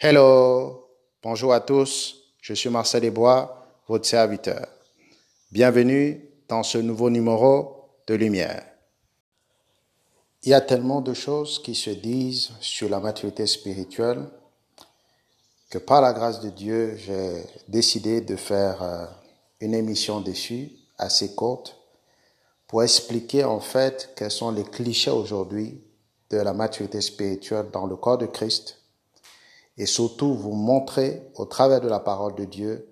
Hello, bonjour à tous, je suis Marcel Desbois, votre serviteur. Bienvenue dans ce nouveau numéro de Lumière. Il y a tellement de choses qui se disent sur la maturité spirituelle que par la grâce de Dieu, j'ai décidé de faire euh, une émission dessus, assez courte, pour expliquer en fait quels sont les clichés aujourd'hui de la maturité spirituelle dans le corps de Christ et surtout vous montrer au travers de la parole de Dieu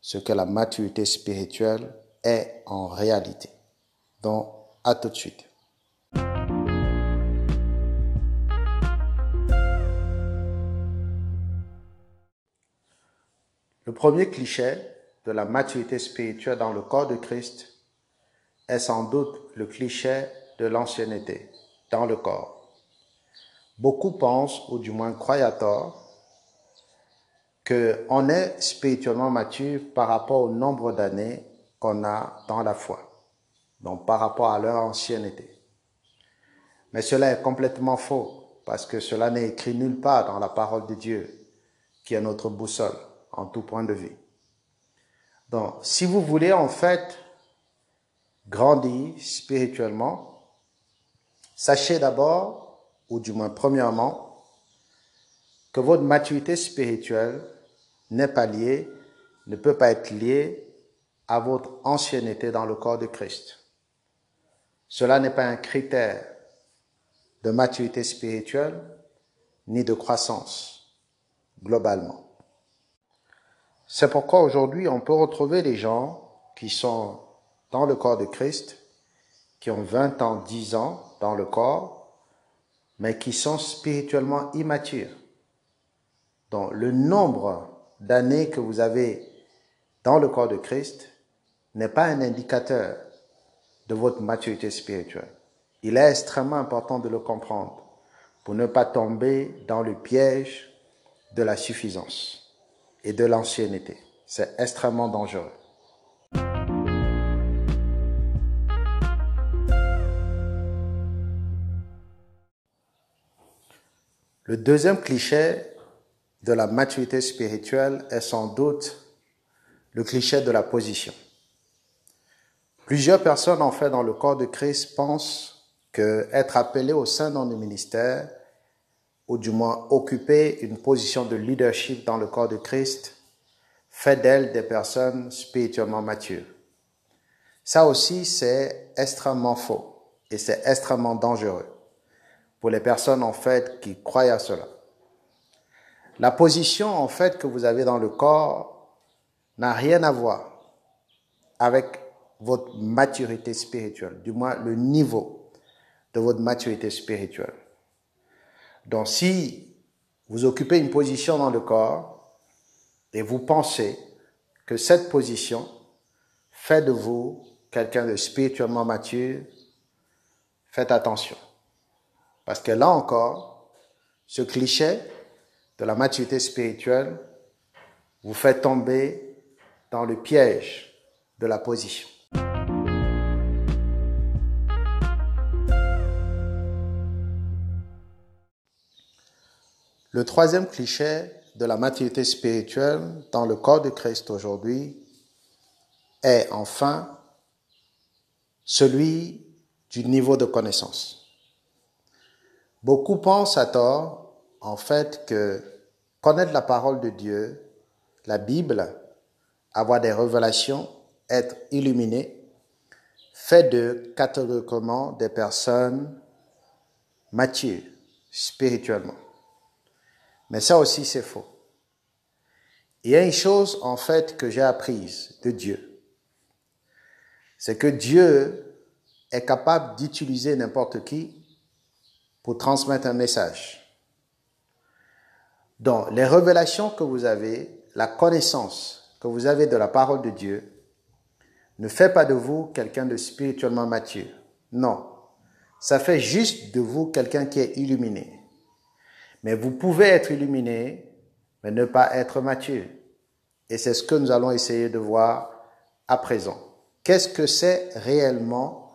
ce que la maturité spirituelle est en réalité. Donc, à tout de suite. Le premier cliché de la maturité spirituelle dans le corps de Christ est sans doute le cliché de l'ancienneté dans le corps. Beaucoup pensent, ou du moins croient à tort, qu'on est spirituellement mature par rapport au nombre d'années qu'on a dans la foi, donc par rapport à leur ancienneté. Mais cela est complètement faux, parce que cela n'est écrit nulle part dans la parole de Dieu, qui est notre boussole en tout point de vue. Donc, si vous voulez en fait grandir spirituellement, sachez d'abord, ou du moins premièrement, que votre maturité spirituelle n'est pas lié, ne peut pas être lié à votre ancienneté dans le corps de Christ. Cela n'est pas un critère de maturité spirituelle ni de croissance globalement. C'est pourquoi aujourd'hui on peut retrouver des gens qui sont dans le corps de Christ, qui ont 20 ans, 10 ans dans le corps, mais qui sont spirituellement immatures. Donc le nombre d'années que vous avez dans le corps de Christ n'est pas un indicateur de votre maturité spirituelle. Il est extrêmement important de le comprendre pour ne pas tomber dans le piège de la suffisance et de l'ancienneté. C'est extrêmement dangereux. Le deuxième cliché de la maturité spirituelle est sans doute le cliché de la position. Plusieurs personnes, en fait, dans le corps de Christ pensent que être appelé au sein d'un ministère, ou du moins occuper une position de leadership dans le corps de Christ, fait d'elles des personnes spirituellement matures. Ça aussi, c'est extrêmement faux et c'est extrêmement dangereux pour les personnes, en fait, qui croient à cela. La position, en fait, que vous avez dans le corps n'a rien à voir avec votre maturité spirituelle, du moins le niveau de votre maturité spirituelle. Donc si vous occupez une position dans le corps et vous pensez que cette position fait de vous quelqu'un de spirituellement mature, faites attention. Parce que là encore, ce cliché de la maturité spirituelle vous fait tomber dans le piège de la position. Le troisième cliché de la maturité spirituelle dans le corps de Christ aujourd'hui est enfin celui du niveau de connaissance. Beaucoup pensent à tort en fait que connaître la parole de Dieu, la Bible, avoir des révélations, être illuminé, fait de catégoriquement des personnes matures spirituellement. Mais ça aussi, c'est faux. Il y a une chose, en fait, que j'ai apprise de Dieu. C'est que Dieu est capable d'utiliser n'importe qui pour transmettre un message. Donc, les révélations que vous avez, la connaissance que vous avez de la parole de Dieu, ne fait pas de vous quelqu'un de spirituellement mature. Non. Ça fait juste de vous quelqu'un qui est illuminé. Mais vous pouvez être illuminé, mais ne pas être mature. Et c'est ce que nous allons essayer de voir à présent. Qu'est-ce que c'est réellement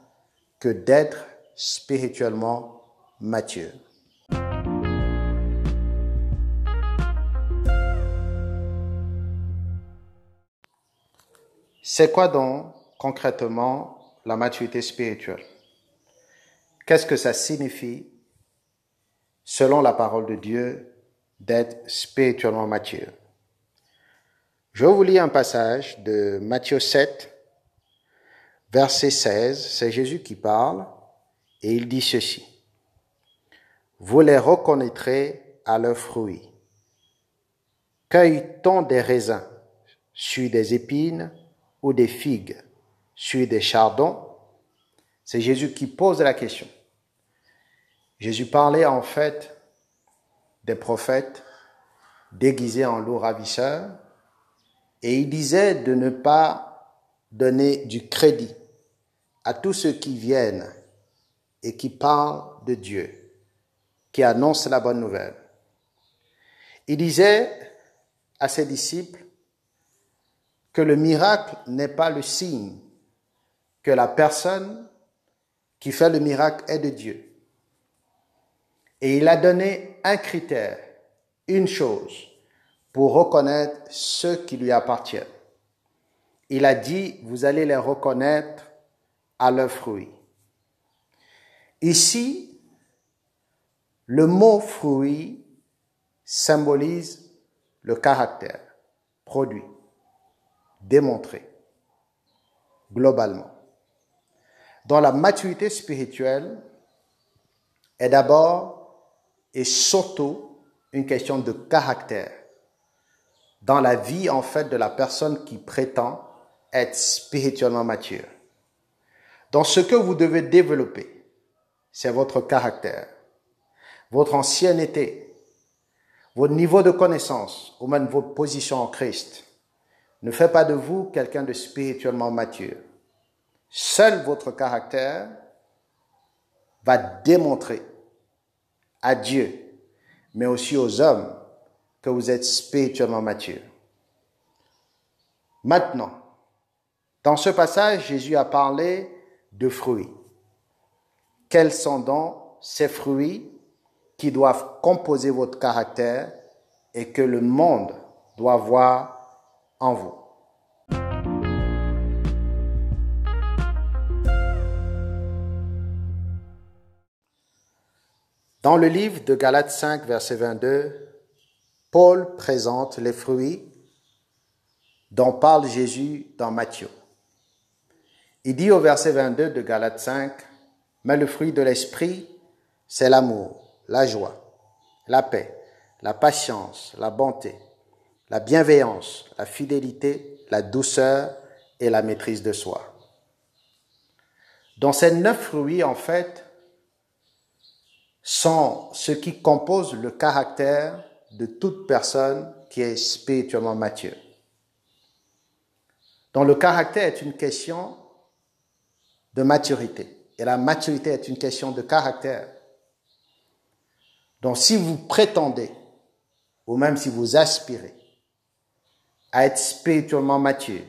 que d'être spirituellement mature? C'est quoi donc concrètement la maturité spirituelle? Qu'est-ce que ça signifie selon la parole de Dieu d'être spirituellement mature? Je vous lire un passage de Matthieu 7, verset 16. C'est Jésus qui parle et il dit ceci. Vous les reconnaîtrez à leurs fruits. Cueille-t-on des raisins sur des épines ou des figues sur des chardons C'est Jésus qui pose la question. Jésus parlait en fait des prophètes déguisés en loups ravisseurs et il disait de ne pas donner du crédit à tous ceux qui viennent et qui parlent de Dieu, qui annoncent la bonne nouvelle. Il disait à ses disciples que le miracle n'est pas le signe que la personne qui fait le miracle est de Dieu. Et il a donné un critère, une chose, pour reconnaître ceux qui lui appartiennent. Il a dit, vous allez les reconnaître à leurs fruits. Ici, le mot fruit symbolise le caractère, produit, démontré, globalement. Dans la maturité spirituelle est d'abord et surtout une question de caractère dans la vie en fait de la personne qui prétend être spirituellement mature. Dans ce que vous devez développer, c'est votre caractère, votre ancienneté, votre niveau de connaissance ou même votre position en Christ. Ne fait pas de vous quelqu'un de spirituellement mature. Seul votre caractère va démontrer à Dieu, mais aussi aux hommes, que vous êtes spirituellement mature. Maintenant, dans ce passage, Jésus a parlé de fruits. Quels sont donc ces fruits qui doivent composer votre caractère et que le monde doit voir vous Dans le livre de Galates 5, verset 22, Paul présente les fruits dont parle Jésus dans Matthieu. Il dit au verset 22 de Galates 5, Mais le fruit de l'esprit, c'est l'amour, la joie, la paix, la patience, la bonté, la bienveillance, la fidélité, la douceur et la maîtrise de soi. Dans ces neuf fruits, en fait, sont ce qui compose le caractère de toute personne qui est spirituellement mature. Donc le caractère est une question de maturité. Et la maturité est une question de caractère. Donc si vous prétendez, ou même si vous aspirez à être spirituellement mature,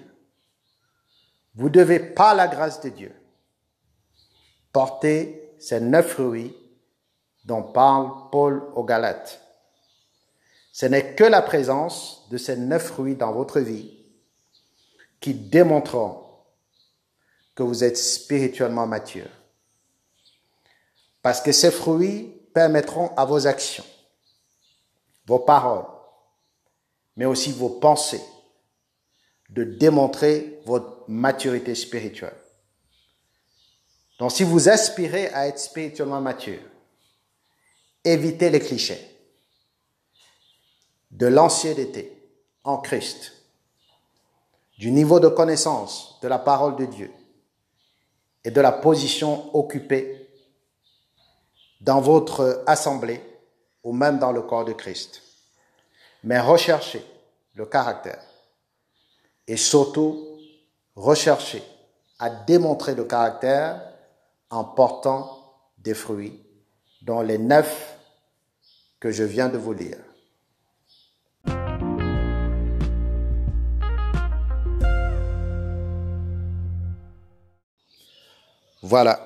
vous devez, par la grâce de Dieu, porter ces neuf fruits dont parle Paul aux Galates. Ce n'est que la présence de ces neuf fruits dans votre vie qui démontreront que vous êtes spirituellement mature. Parce que ces fruits permettront à vos actions, vos paroles, mais aussi vos pensées, de démontrer votre maturité spirituelle. Donc si vous aspirez à être spirituellement mature, évitez les clichés de l'ancienneté en Christ, du niveau de connaissance de la parole de Dieu et de la position occupée dans votre assemblée ou même dans le corps de Christ. Mais recherchez le caractère et surtout recherchez à démontrer le caractère en portant des fruits dont les neuf que je viens de vous lire. Voilà,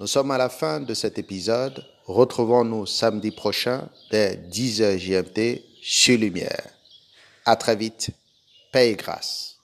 nous sommes à la fin de cet épisode. Retrouvons-nous samedi prochain dès 10h GMT chez Lumière. À très vite. Paix et grâce.